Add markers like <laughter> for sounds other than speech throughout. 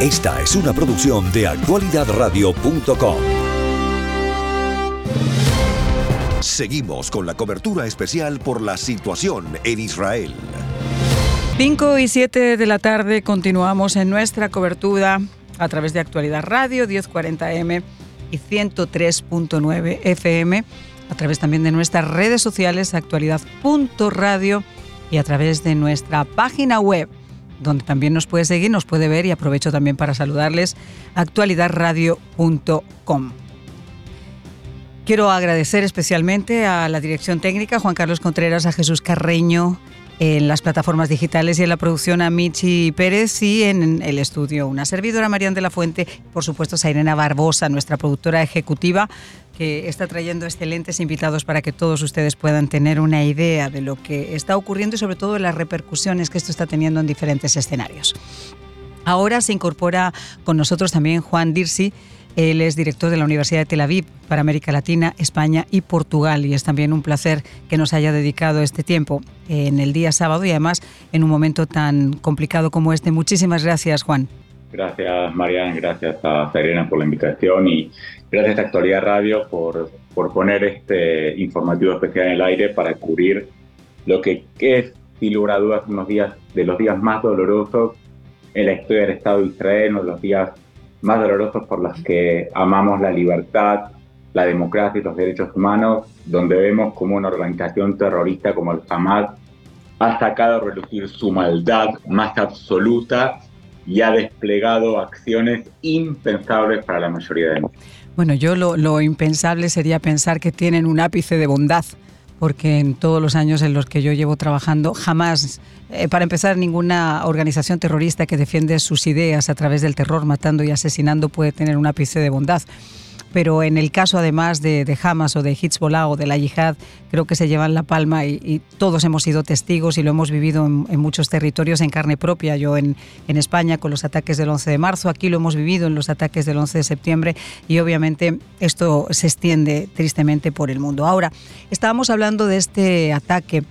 Esta es una producción de actualidadradio.com. Seguimos con la cobertura especial por la situación en Israel. 5 y 7 de la tarde continuamos en nuestra cobertura a través de Actualidad Radio 1040M y 103.9 FM, a través también de nuestras redes sociales actualidad.radio y a través de nuestra página web donde también nos puede seguir, nos puede ver y aprovecho también para saludarles actualidadradio.com. Quiero agradecer especialmente a la dirección técnica, Juan Carlos Contreras, a Jesús Carreño, en las plataformas digitales y en la producción a Michi Pérez y en el estudio una servidora Marian de la Fuente, por supuesto Sairena Barbosa, nuestra productora ejecutiva, que está trayendo excelentes invitados para que todos ustedes puedan tener una idea de lo que está ocurriendo y sobre todo de las repercusiones que esto está teniendo en diferentes escenarios. Ahora se incorpora con nosotros también Juan Dirsi, él es director de la Universidad de Tel Aviv para América Latina, España y Portugal y es también un placer que nos haya dedicado este tiempo en el día sábado y además en un momento tan complicado como este. Muchísimas gracias, Juan. Gracias, Marian, gracias a Serena por la invitación y gracias a Actualidad Radio por, por poner este informativo especial en el aire para cubrir lo que es, sin lugar a dudas, unos días de los días más dolorosos en la historia del Estado de Israel, uno de los días más dolorosos por los que amamos la libertad, la democracia y los derechos humanos, donde vemos como una organización terrorista como el Hamas ha sacado a relucir su maldad más absoluta y ha desplegado acciones impensables para la mayoría de nosotros. Bueno, yo lo, lo impensable sería pensar que tienen un ápice de bondad porque en todos los años en los que yo llevo trabajando, jamás, eh, para empezar, ninguna organización terrorista que defiende sus ideas a través del terror, matando y asesinando, puede tener un ápice de bondad pero en el caso además de, Hamas o de Hezbollah o de la yihad, creo que se llevan la palma y, todos hemos sido testigos y lo hemos vivido en, muchos territorios en carne propia. Yo en, en, España con los ataques del 11 de marzo, aquí lo hemos vivido en los ataques del 11 de septiembre y obviamente esto se extiende tristemente por el mundo. Ahora, estábamos hablando de este ataque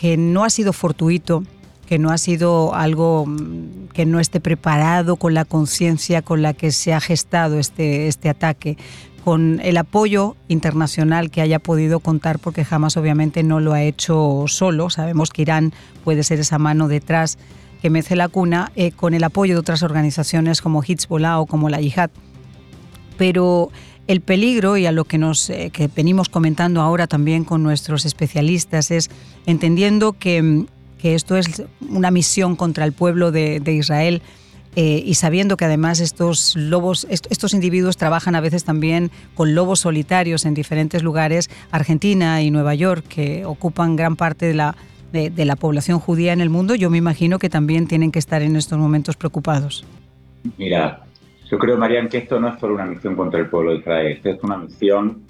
que no ha sido fortuito, que no ha sido algo mm, que no esté preparado con la conciencia con la que se ha gestado este, este ataque, con el apoyo internacional que haya podido contar, porque jamás obviamente no lo ha hecho solo. Sabemos que Irán puede ser esa mano detrás que mece la cuna, eh, con el apoyo de otras organizaciones como Hezbollah o como la Yihad. Pero el peligro y a lo que nos eh, que venimos comentando ahora también con nuestros especialistas es entendiendo que mm, que esto es una misión contra el pueblo de, Israel. Eh, y sabiendo que además estos lobos, estos individuos trabajan a veces también con lobos solitarios en diferentes lugares, Argentina y Nueva York, que ocupan gran parte de la, de, la población judía en el mundo, yo me imagino que también tienen que estar en estos momentos preocupados. Mira, yo creo, Marian, que esto no es solo una misión contra el pueblo de Israel, esto es una misión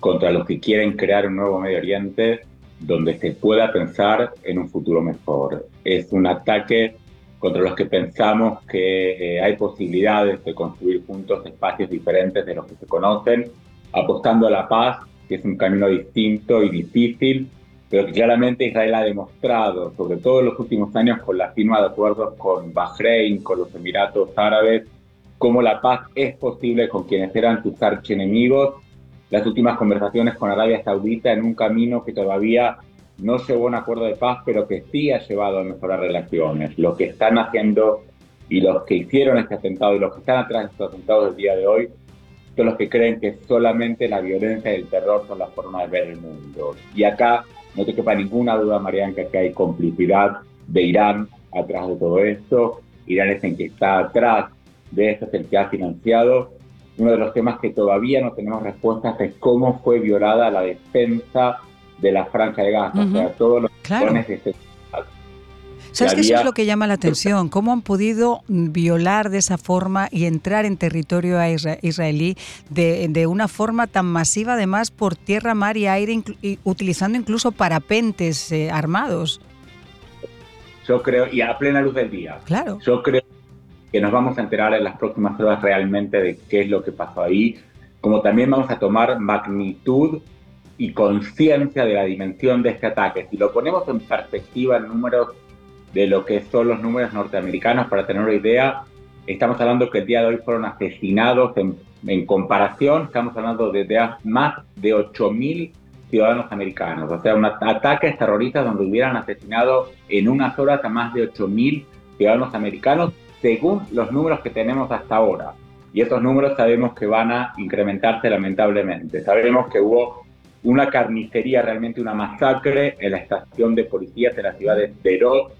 contra los que quieren crear un nuevo Medio Oriente donde se pueda pensar en un futuro mejor. Es un ataque contra los que pensamos que eh, hay posibilidades de construir juntos espacios diferentes de los que se conocen, apostando a la paz, que es un camino distinto y difícil, pero que claramente Israel ha demostrado, sobre todo en los últimos años con la firma de acuerdos con Bahrein, con los Emiratos Árabes, cómo la paz es posible con quienes eran sus archienemigos las últimas conversaciones con Arabia Saudita en un camino que todavía no llevó a un acuerdo de paz, pero que sí ha llevado a mejorar relaciones. Lo que están haciendo y los que hicieron este atentado y los que están atrás de estos atentados del día de hoy son los que creen que solamente la violencia y el terror son la forma de ver el mundo. Y acá no te quepa ninguna duda, Marian, que hay complicidad de Irán atrás de todo esto. Irán es el que está atrás de esto, es el que ha financiado uno de los temas que todavía no tenemos respuestas es cómo fue violada la defensa de la franja de Gaza, o sea, todos los claro. de ¿Sabes que eso es lo que llama la atención? ¿Cómo han podido violar de esa forma y entrar en territorio israelí de, una forma tan masiva, además por tierra, mar y aire, utilizando incluso parapentes eh, armados? Yo creo, y a plena luz del día. Claro. Yo creo que nos vamos a enterar en las próximas horas realmente de qué es lo que pasó ahí, como también vamos a tomar magnitud y conciencia de la dimensión de este ataque. Si lo ponemos en perspectiva en números de lo que son los números norteamericanos, para tener una idea, estamos hablando que el día de hoy fueron asesinados en, comparación, estamos hablando de, de más de 8.000 ciudadanos americanos, o sea, un ataques terroristas donde hubieran asesinado en unas horas a más de 8.000 ciudadanos americanos, según los números que tenemos hasta ahora. Y estos números sabemos que van a incrementarse lamentablemente. Sabemos que hubo una carnicería, realmente una masacre en la estación de policías de la ciudad de Beirut,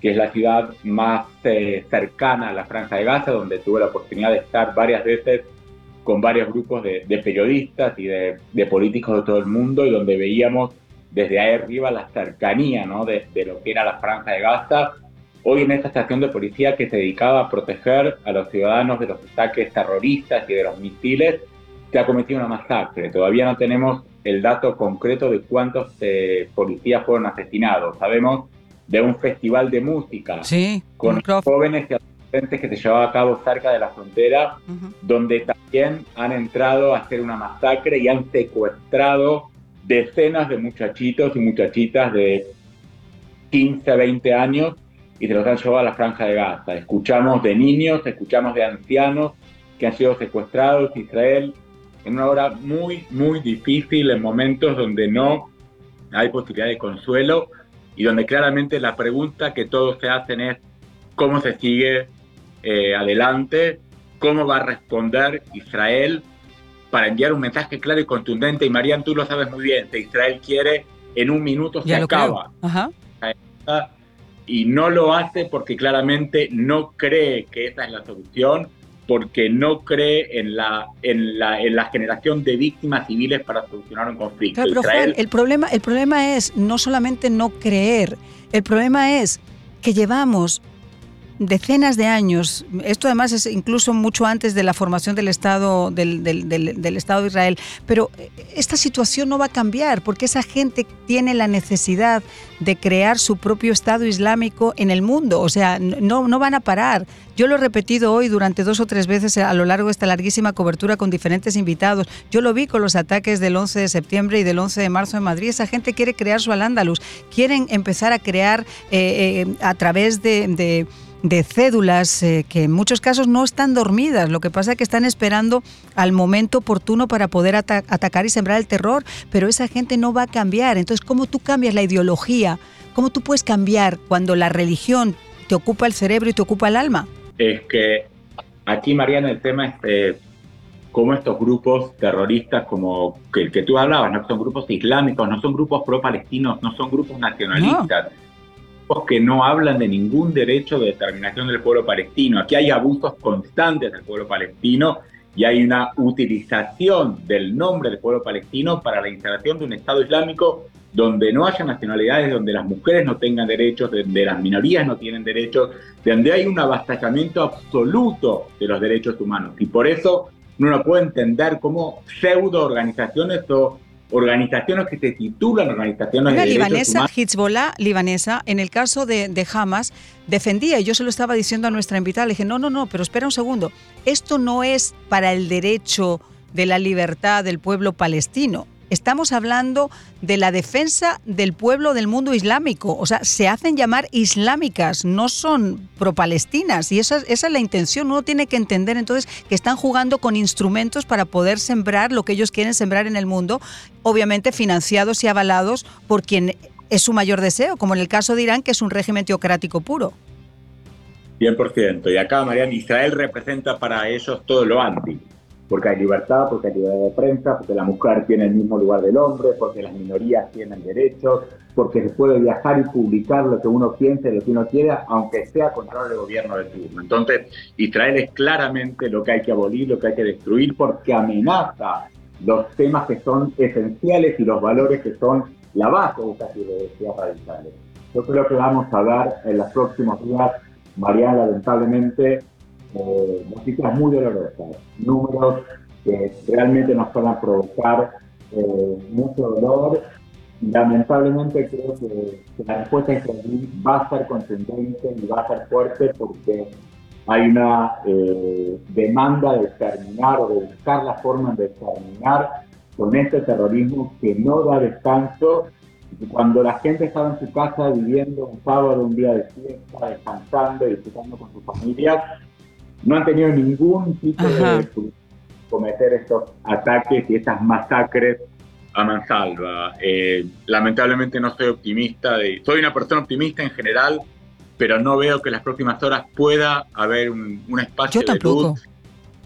que es la ciudad más eh, cercana a la Franja de Gaza, donde tuve la oportunidad de estar varias veces con varios grupos de, periodistas y de, políticos de todo el mundo y donde veíamos desde ahí arriba la cercanía ¿no? de, lo que era la Franja de Gaza. Hoy en esta estación de policía que se dedicaba a proteger a los ciudadanos de los ataques terroristas y de los misiles, se ha cometido una masacre. Todavía no tenemos el dato concreto de cuántos eh, policías fueron asesinados. Sabemos de un festival de música con jóvenes y adolescentes que se llevaba a cabo cerca de la frontera, donde también han entrado a hacer una masacre y han secuestrado decenas de muchachitos y muchachitas de 15, 20 años y se los han llevado a la franja de Gaza. Escuchamos de niños, escuchamos de ancianos que han sido secuestrados. Israel en una hora muy, muy difícil, en momentos donde no hay posibilidad de consuelo y donde claramente la pregunta que todos se hacen es cómo se sigue eh, adelante, cómo va a responder Israel para enviar un mensaje claro y contundente. Y Marian, tú lo sabes muy bien, Israel quiere, en un minuto se acaba. Y no lo hace porque claramente no cree que esa es la solución, porque no cree en la, en la, en la generación de víctimas civiles para solucionar un conflicto. pero Juan, el problema, el problema es no solamente no creer, el problema es que llevamos decenas de años. Esto además es incluso mucho antes de la formación del Estado, del, Estado de Israel. Pero esta situación no va a cambiar porque esa gente tiene la necesidad de crear su propio Estado Islámico en el mundo. O sea, no, no van a parar. Yo lo he repetido hoy durante dos o tres veces a lo largo de esta larguísima cobertura con diferentes invitados. Yo lo vi con los ataques del 11 de septiembre y del 11 de marzo en Madrid. Esa gente quiere crear su Al-Ándalus. Quieren empezar a crear eh, eh, a través de cédulas eh, que en muchos casos no están dormidas. Lo que pasa es que están esperando al momento oportuno para poder atacar y sembrar el terror, pero esa gente no va a cambiar. Entonces, ¿cómo tú cambias la ideología? ¿Cómo tú puedes cambiar cuando la religión te ocupa el cerebro y te ocupa el alma? Es que aquí, Mariana, el tema es eh, cómo estos grupos terroristas, como el que tú hablabas, no son grupos islámicos, no son grupos pro-palestinos, no son grupos nacionalistas que no hablan de ningún derecho de determinación del pueblo palestino. Aquí hay abusos constantes del pueblo palestino y hay una utilización del nombre del pueblo palestino para la instalación de un Estado Islámico donde no haya nacionalidades, donde las mujeres no tengan derechos, donde las minorías no tienen derechos, donde hay un avasallamiento absoluto de los derechos humanos. Y por eso uno no puede entender cómo pseudo organizaciones o organizaciones que se titulan organizaciones Una de libanesa, Hezbollah libanesa, en el caso de, de, Hamas, defendía, y yo se lo estaba diciendo a nuestra invitada, le dije, no, no, no, pero espera un segundo, esto no es para el derecho de la libertad del pueblo palestino, Estamos hablando de la defensa del pueblo del mundo islámico. O sea, se hacen llamar islámicas, no son pro-palestinas. Y esa, esa es la intención. Uno tiene que entender entonces que están jugando con instrumentos para poder sembrar lo que ellos quieren sembrar en el mundo, obviamente financiados y avalados por quien es su mayor deseo, como en el caso de Irán, que es un régimen teocrático puro. 100%. Y acá, Mariana, Israel representa para ellos todo lo anti porque hay libertad, porque hay libertad de prensa, porque la mujer tiene el mismo lugar del hombre, porque las minorías tienen derechos, porque se puede viajar y publicar lo que uno piense, lo que uno quiera, aunque sea contra el gobierno de turno. Entonces, Israel es claramente lo que hay que abolir, lo que hay que destruir, porque amenaza los temas que son esenciales y los valores que son la base de estas ideologías radicales. Yo creo que vamos a ver en los próximos días, Mariana, lamentablemente, eh, noticias muy dolorosas, números que realmente nos puedan provocar eh, mucho dolor. Lamentablemente creo que, la respuesta va a ser contundente y va a ser fuerte porque hay una eh, demanda de terminar o de buscar la forma de terminar con este terrorismo que no da descanso. Cuando la gente estaba en su casa viviendo un sábado, un día de fiesta, descansando y disfrutando con sus familias, no han tenido ningún tipo de cometer estos ataques y estas masacres. A mansalva. Eh, lamentablemente no soy optimista, de, soy una persona optimista en general, pero no veo que en las próximas horas pueda haber un, espacio de luz,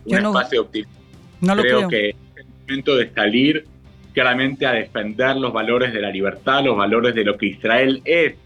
un espacio de optimismo. No lo creo, que es el momento de salir claramente a defender los valores de la libertad, los valores de lo que Israel es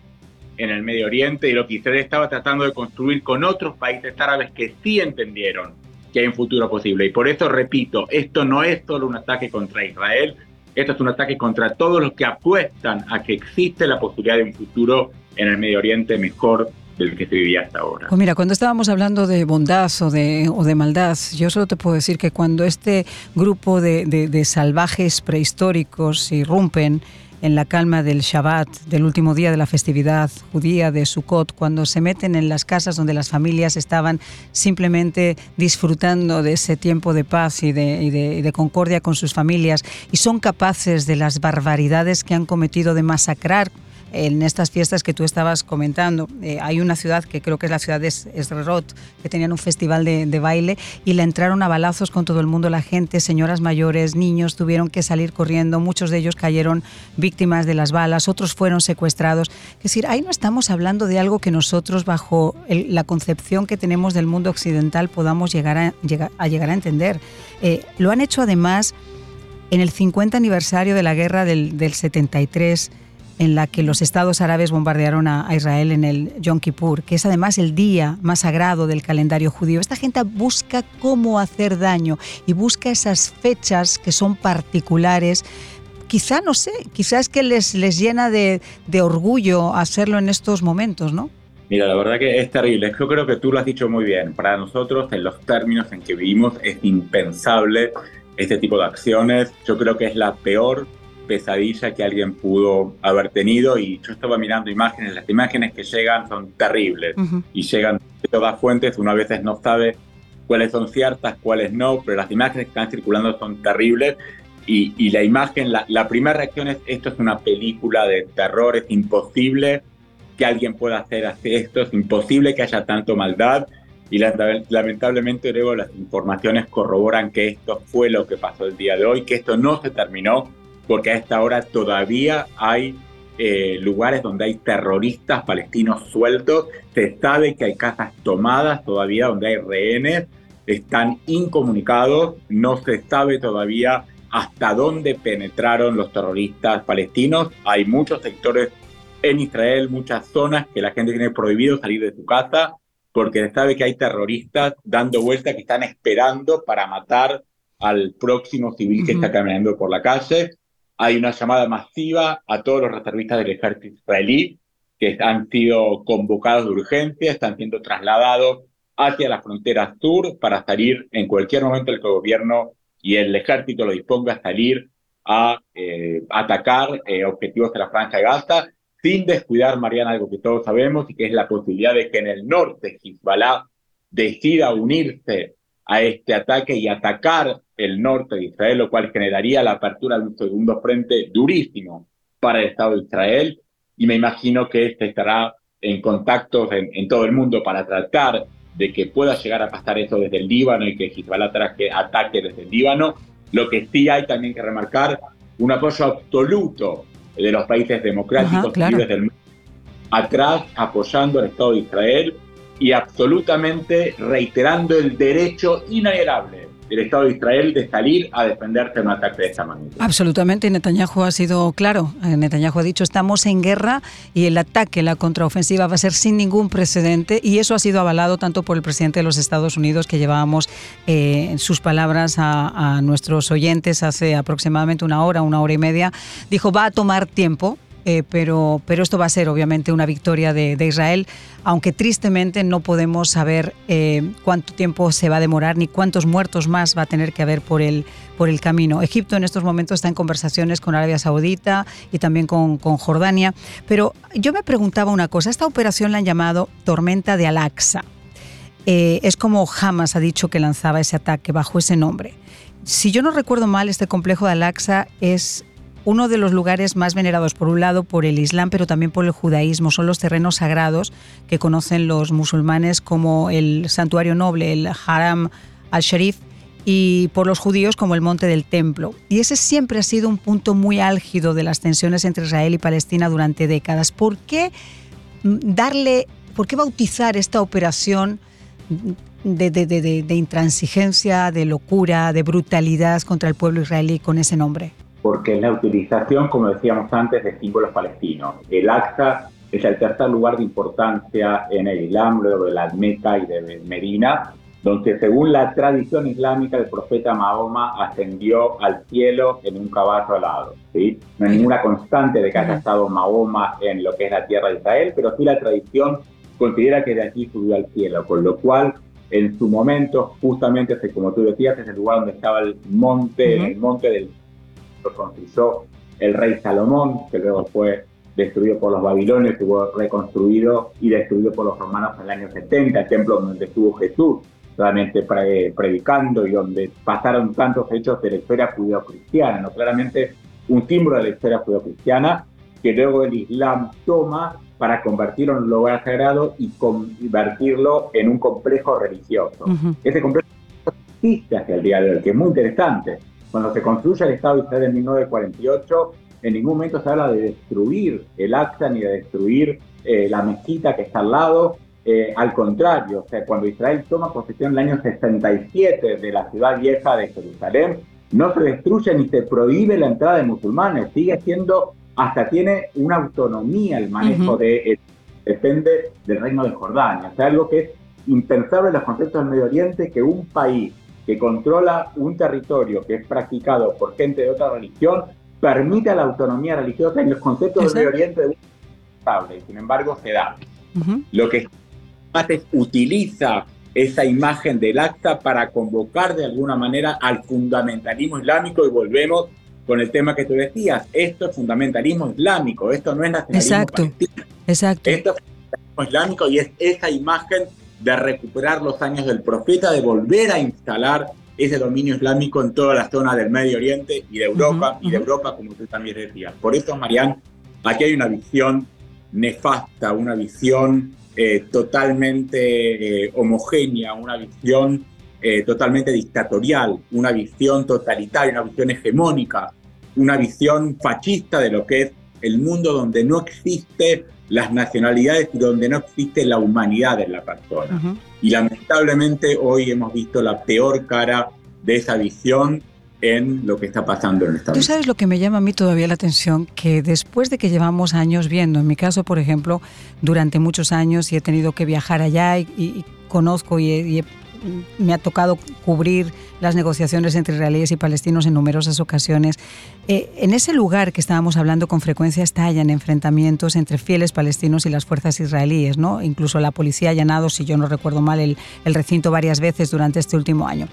en el Medio Oriente y lo que Israel estaba tratando de construir con otros países árabes que sí entendieron que hay un futuro posible. Y por eso repito, esto no es solo un ataque contra Israel, esto es un ataque contra todos los que apuestan a que existe la posibilidad de un futuro en el Medio Oriente mejor del que se vivía hasta ahora. Pues mira, cuando estábamos hablando de bondad o de, o de maldad, yo solo te puedo decir que cuando este grupo de, de salvajes prehistóricos irrumpen en la calma del Shabbat, del último día de la festividad judía de Sukkot, cuando se meten en las casas donde las familias estaban simplemente disfrutando de ese tiempo de paz y de, y de, y de concordia con sus familias y son capaces de las barbaridades que han cometido de masacrar en estas fiestas que tú estabas comentando. Eh, hay una ciudad que creo que es la ciudad de Esrerot, que tenían un festival de, baile y la entraron a balazos con todo el mundo, la gente, señoras mayores, niños, tuvieron que salir corriendo, muchos de ellos cayeron víctimas de las balas, otros fueron secuestrados. Es decir, ahí no estamos hablando de algo que nosotros bajo la concepción que tenemos del mundo occidental podamos llegar a, a, entender. Eh, lo han hecho además en el 50 aniversario de la guerra del 73 en la que los estados árabes bombardearon a, Israel en el Yom Kippur, que es además el día más sagrado del calendario judío. Esta gente busca cómo hacer daño y busca esas fechas que son particulares. Quizá, no sé, quizás que les, les llena de, de orgullo hacerlo en estos momentos, ¿no? Mira, la verdad que es terrible. Yo creo que tú lo has dicho muy bien. Para nosotros, en los términos en que vivimos, es impensable este tipo de acciones. Yo creo que es la peor pesadilla que alguien pudo haber tenido y yo estaba mirando imágenes, las imágenes que llegan son terribles y llegan de todas fuentes, uno a veces no sabe cuáles son ciertas, cuáles no, pero las imágenes que están circulando son terribles y, y la imagen, la, la, primera reacción es esto es una película de terror, es imposible que alguien pueda hacer esto, es imposible que haya tanto maldad y lamentablemente luego las informaciones corroboran que esto fue lo que pasó el día de hoy, que esto no se terminó porque a esta hora todavía hay eh, lugares donde hay terroristas palestinos sueltos, se sabe que hay casas tomadas todavía donde hay rehenes, están incomunicados, no se sabe todavía hasta dónde penetraron los terroristas palestinos, hay muchos sectores en Israel, muchas zonas que la gente tiene prohibido salir de su casa porque se sabe que hay terroristas dando vueltas que están esperando para matar al próximo civil que está caminando por la calle hay una llamada masiva a todos los reservistas del ejército israelí que han sido convocados de urgencia, están siendo trasladados hacia la frontera sur para salir en cualquier momento el gobierno y el ejército lo disponga a salir a eh, atacar eh, objetivos de la franja de Gaza, sin descuidar, Mariana, algo que todos sabemos y que es la posibilidad de que en el norte Hezbollah decida unirse a este ataque y atacar el norte de Israel, lo cual generaría la apertura de un segundo frente durísimo para el Estado de Israel. Y me imagino que este estará en contactos en, todo el mundo para tratar de que pueda llegar a pasar eso desde el Líbano y que Hezbollah que ataque desde el Líbano. Lo que sí hay también que remarcar, un apoyo absoluto de los países democráticos libres del mundo, atrás apoyando al Estado de Israel y absolutamente reiterando el derecho inalienable del Estado de Israel de salir a defenderse de un ataque de esta magnitud. Absolutamente, Netanyahu ha sido claro. Eh, Netanyahu ha dicho estamos en guerra y el ataque, la contraofensiva va a ser sin ningún precedente y eso ha sido avalado tanto por el presidente de los Estados Unidos que llevábamos eh, sus palabras a, a nuestros oyentes hace aproximadamente una hora, una hora y media. Dijo va a tomar tiempo eh, pero, pero esto va a ser obviamente una victoria de, Israel, aunque tristemente no podemos saber eh, cuánto tiempo se va a demorar ni cuántos muertos más va a tener que haber por el, por el camino. Egipto en estos momentos está en conversaciones con Arabia Saudita y también con, con Jordania, pero yo me preguntaba una cosa, esta operación la han llamado Tormenta de Al-Aqsa. Eh, es como Hamas ha dicho que lanzaba ese ataque bajo ese nombre. Si yo no recuerdo mal, este complejo de Al-Aqsa es uno de los lugares más venerados por un lado por el Islam, pero también por el judaísmo. Son los terrenos sagrados que conocen los musulmanes como el santuario noble, el Haram al-Sharif, y por los judíos como el monte del templo. Y ese siempre ha sido un punto muy álgido de las tensiones entre Israel y Palestina durante décadas. ¿Por qué darle, por qué bautizar esta operación de, de, intransigencia, de locura, de brutalidad contra el pueblo israelí con ese nombre? Porque es la utilización, como decíamos antes, de símbolos palestinos. El Aqsa es el tercer lugar de importancia en el Islam, luego de la Meca y de Medina, donde según la tradición islámica el profeta Mahoma ascendió al cielo en un caballo alado. ¿sí? No hay ninguna constante de que haya estado Mahoma en lo que es la tierra de Israel, pero sí la tradición considera que de aquí subió al cielo, con lo cual en su momento, justamente, como tú decías, es el lugar donde estaba el monte, el monte del lo construyó el rey Salomón, que luego fue destruido por los babilonios, que fue reconstruido y destruido por los romanos en el año 70, el templo donde estuvo Jesús realmente predicando y donde pasaron tantos hechos de la historia judío-cristiana, ¿no? claramente un símbolo de la historia judío-cristiana que luego el Islam toma para convertirlo en un lugar sagrado y convertirlo en un complejo religioso. Ese complejo existe hasta el día de hoy, que es muy interesante. Cuando se construye el Estado de Israel en 1948, en ningún momento se habla de destruir el Aqsa ni de destruir eh, la mezquita que está al lado, eh, al contrario, o sea, cuando Israel toma posesión en el año 67 de la ciudad vieja de Jerusalén, no se destruye ni se prohíbe la entrada de musulmanes, sigue siendo, hasta tiene una autonomía el manejo de, eh, depende del reino de Jordania, o sea, algo que es impensable en los conceptos del Medio Oriente, que un país que controla un territorio que es practicado por gente de otra religión, permite la autonomía religiosa en los conceptos del Medio Oriente de un estable, sin embargo se da. Lo que utiliza esa imagen del acta para convocar de alguna manera al fundamentalismo islámico y volvemos con el tema que tú decías, esto es fundamentalismo islámico, esto no es nacionalismo exacto, Exacto. Esto es fundamentalismo islámico y es esa imagen de recuperar los años del profeta, de volver a instalar ese dominio islámico en toda la zona del Medio Oriente y de Europa, y de Europa, como tú también decías. Por eso, Marián, aquí hay una visión nefasta, una visión eh, totalmente eh, homogénea, una visión eh, totalmente dictatorial, una visión totalitaria, una visión hegemónica, una visión fascista de lo que es el mundo donde no existe las nacionalidades y donde no existe la humanidad en la persona. Y lamentablemente hoy hemos visto la peor cara de esa visión en lo que está pasando en Estados Unidos. Tú sabes lo que me llama a mí todavía la atención, que después de que llevamos años viendo, en mi caso, por ejemplo, durante muchos años y he tenido que viajar allá y, conozco y, me ha tocado cubrir las negociaciones entre israelíes y palestinos en numerosas ocasiones. Eh, en ese lugar que estábamos hablando con frecuencia estallan enfrentamientos entre fieles palestinos y las fuerzas israelíes, ¿no? Incluso la policía ha allanado, si yo no recuerdo mal, el, el recinto varias veces durante este último año.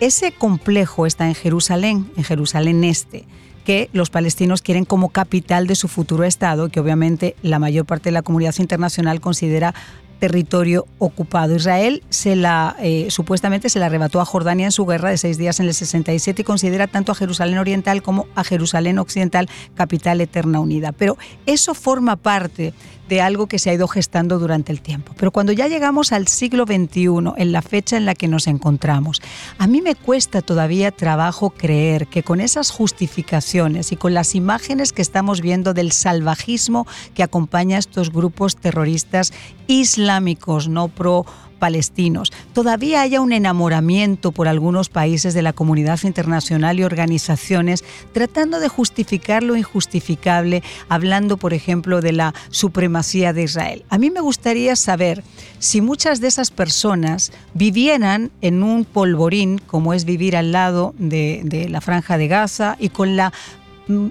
Ese complejo está en Jerusalén, en Jerusalén Este que los palestinos quieren como capital de su futuro Estado, que obviamente la mayor parte de la comunidad internacional considera territorio ocupado. Israel se la, eh, supuestamente se la arrebató a Jordania en su guerra de seis días en el 67 y considera tanto a Jerusalén Oriental como a Jerusalén Occidental capital eterna unida. Pero eso forma parte de algo que se ha ido gestando durante el tiempo. Pero cuando ya llegamos al siglo XXI, en la fecha en la que nos encontramos, a mí me cuesta todavía trabajo creer que con esas justificaciones y con las imágenes que estamos viendo del salvajismo que acompaña a estos grupos terroristas islámicos, no pro palestinos, todavía haya un enamoramiento por algunos países de la comunidad internacional y organizaciones tratando de justificar lo injustificable, hablando, por ejemplo, de la supremacía de Israel. A mí me gustaría saber si muchas de esas personas vivieran en un polvorín, como es vivir al lado de, de la franja de Gaza y con la mm,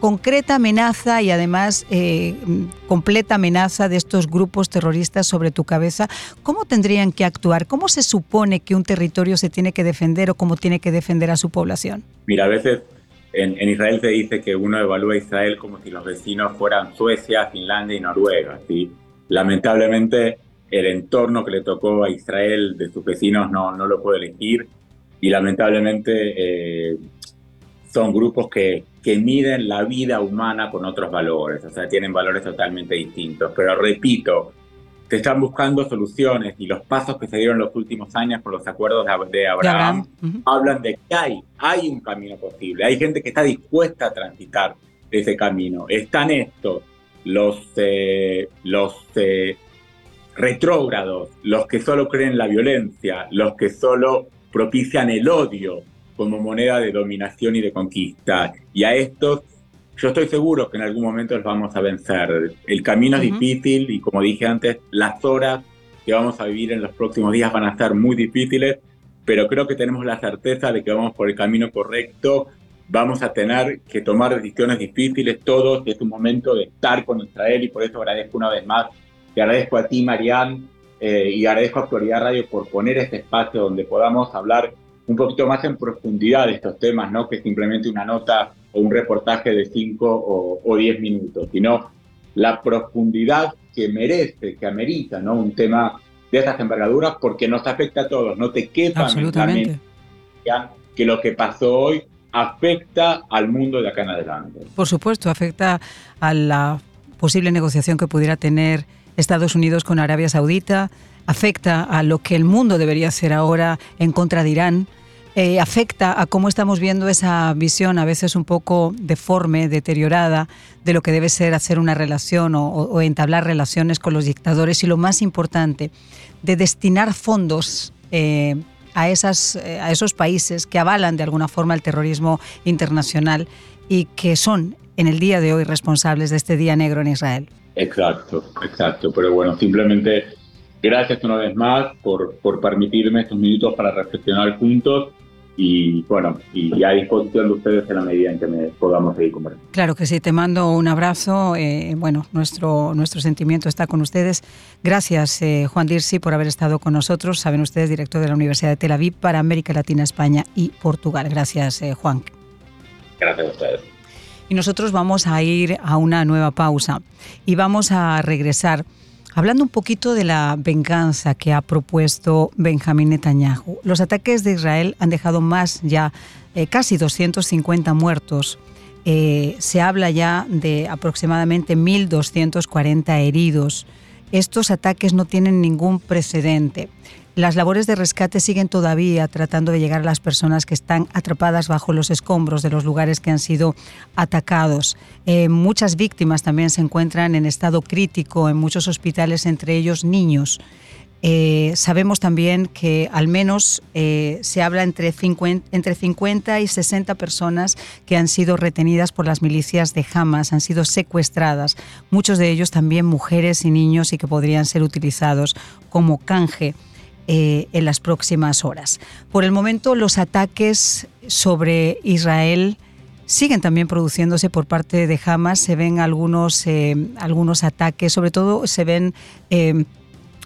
concreta amenaza y además eh, completa amenaza de estos grupos terroristas sobre tu cabeza, ¿cómo tendrían que actuar? ¿Cómo se supone que un territorio se tiene que defender o cómo tiene que defender a su población? Mira, a veces en, Israel se dice que uno evalúa a Israel como si los vecinos fueran Suecia, Finlandia y Noruega. ¿sí? Lamentablemente el entorno que le tocó a Israel de sus vecinos no, no lo puede elegir y lamentablemente eh, son grupos que que miden la vida humana con otros valores, o sea, tienen valores totalmente distintos. Pero repito, se están buscando soluciones y los pasos que se dieron en los últimos años por los acuerdos de Abraham, hablan de que hay, hay un camino posible, hay gente que está dispuesta a transitar ese camino. Están estos, los, eh, los eh, retrógrados, los que solo creen la violencia, los que solo propician el odio como moneda de dominación y de conquista. Y a estos yo estoy seguro que en algún momento los vamos a vencer. El camino es difícil y como dije antes, las horas que vamos a vivir en los próximos días van a ser muy difíciles, pero creo que tenemos la certeza de que vamos por el camino correcto. Vamos a tener que tomar decisiones difíciles todos. Es un momento de estar con Israel y por eso agradezco una vez más. Te agradezco a ti, Marianne, eh, y agradezco a Actualidad Radio por poner este espacio donde podamos hablar un poquito más en profundidad de estos temas, no que simplemente una nota o un reportaje de 5 o 10 minutos, sino la profundidad que merece, que amerita ¿no? un tema de estas envergaduras porque nos afecta a todos, no te quepa Absolutamente. que lo que pasó hoy afecta al mundo de acá en adelante. Por supuesto, afecta a la posible negociación que pudiera tener Estados Unidos con Arabia Saudita, afecta a lo que el mundo debería hacer ahora en contra de Irán, eh, afecta a cómo estamos viendo esa visión a veces un poco deforme, deteriorada, de lo que debe ser hacer una relación o, entablar relaciones con los dictadores y lo más importante, de destinar fondos. Eh, a, esas, eh, a esos países que avalan de alguna forma el terrorismo internacional y que son en el día de hoy responsables de este día negro en Israel. Exacto, exacto. Pero bueno, simplemente gracias una vez más por, por permitirme estos minutos para reflexionar juntos y bueno, y a disposición de ustedes en la medida en que me podamos seguir conversando. Claro que sí, te mando un abrazo. Eh, bueno, nuestro, nuestro sentimiento está con ustedes. Gracias, eh, Juan Dirsi, por haber estado con nosotros. Saben ustedes, director de la Universidad de Tel Aviv para América Latina, España y Portugal. Gracias, eh, Juan. Gracias a ustedes. Y nosotros vamos a ir a una nueva pausa y vamos a regresar Hablando un poquito de la venganza que ha propuesto Benjamín Netanyahu, los ataques de Israel han dejado más ya, eh, casi 250 muertos. Eh, se habla ya de aproximadamente 1.240 heridos. Estos ataques no tienen ningún precedente. Las labores de rescate siguen todavía tratando de llegar a las personas que están atrapadas bajo los escombros de los lugares que han sido atacados. Eh, muchas víctimas también se encuentran en estado crítico en muchos hospitales, entre ellos niños. Eh, sabemos también que al menos eh, se habla entre 50, entre 50 y 60 personas que han sido retenidas por las milicias de Hamas, han sido secuestradas, muchos de ellos también mujeres y niños y que podrían ser utilizados como canje eh, en las próximas horas. Por el momento, los ataques sobre Israel siguen también produciéndose por parte de Hamas. Se ven algunos, eh, algunos ataques, sobre todo se ven eh,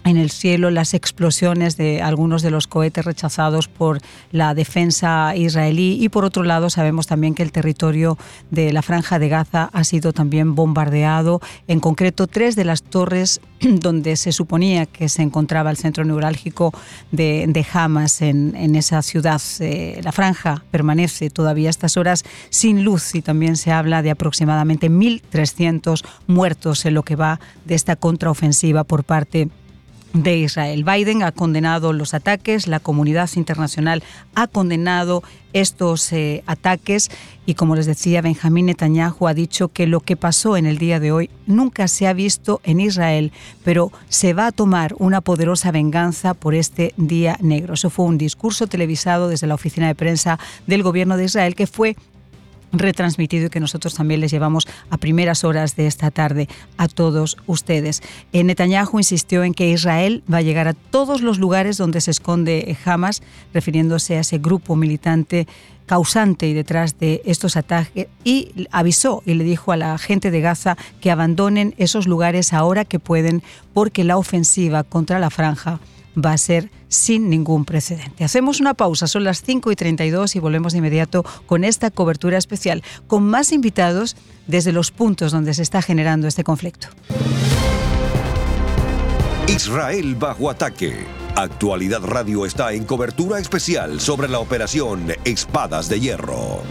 en el cielo las explosiones de algunos de los cohetes rechazados por la defensa israelí y por otro lado sabemos también que el territorio de la franja de Gaza ha sido también bombardeado, en concreto tres de las torres <clears throat> donde se suponía que se encontraba el centro neurálgico de, de Hamas en, esa ciudad. Eh, la franja permanece todavía a estas horas sin luz y también se habla de aproximadamente 1.300 muertos en lo que va de esta contraofensiva por parte de de Israel. Biden ha condenado los ataques, la comunidad internacional ha condenado estos eh, ataques y como les decía, Benjamín Netanyahu ha dicho que lo que pasó en el día de hoy nunca se ha visto en Israel, pero se va a tomar una poderosa venganza por este día negro. Eso fue un discurso televisado desde la oficina de prensa del gobierno de Israel que fue retransmitido y que nosotros también les llevamos a primeras horas de esta tarde a todos ustedes. Eh, Netanyahu insistió en que Israel va a llegar a todos los lugares donde se esconde Hamas, refiriéndose a ese grupo militante causante y detrás de estos ataques y avisó y le dijo a la gente de Gaza que abandonen esos lugares ahora que pueden porque la ofensiva contra la franja va a ser sin ningún precedente. Hacemos una pausa, son las 5 y 32 y volvemos de inmediato con esta cobertura especial, con más invitados desde los puntos donde se está generando este conflicto. Israel bajo ataque. Actualidad Radio está en cobertura especial sobre la operación Espadas de Hierro.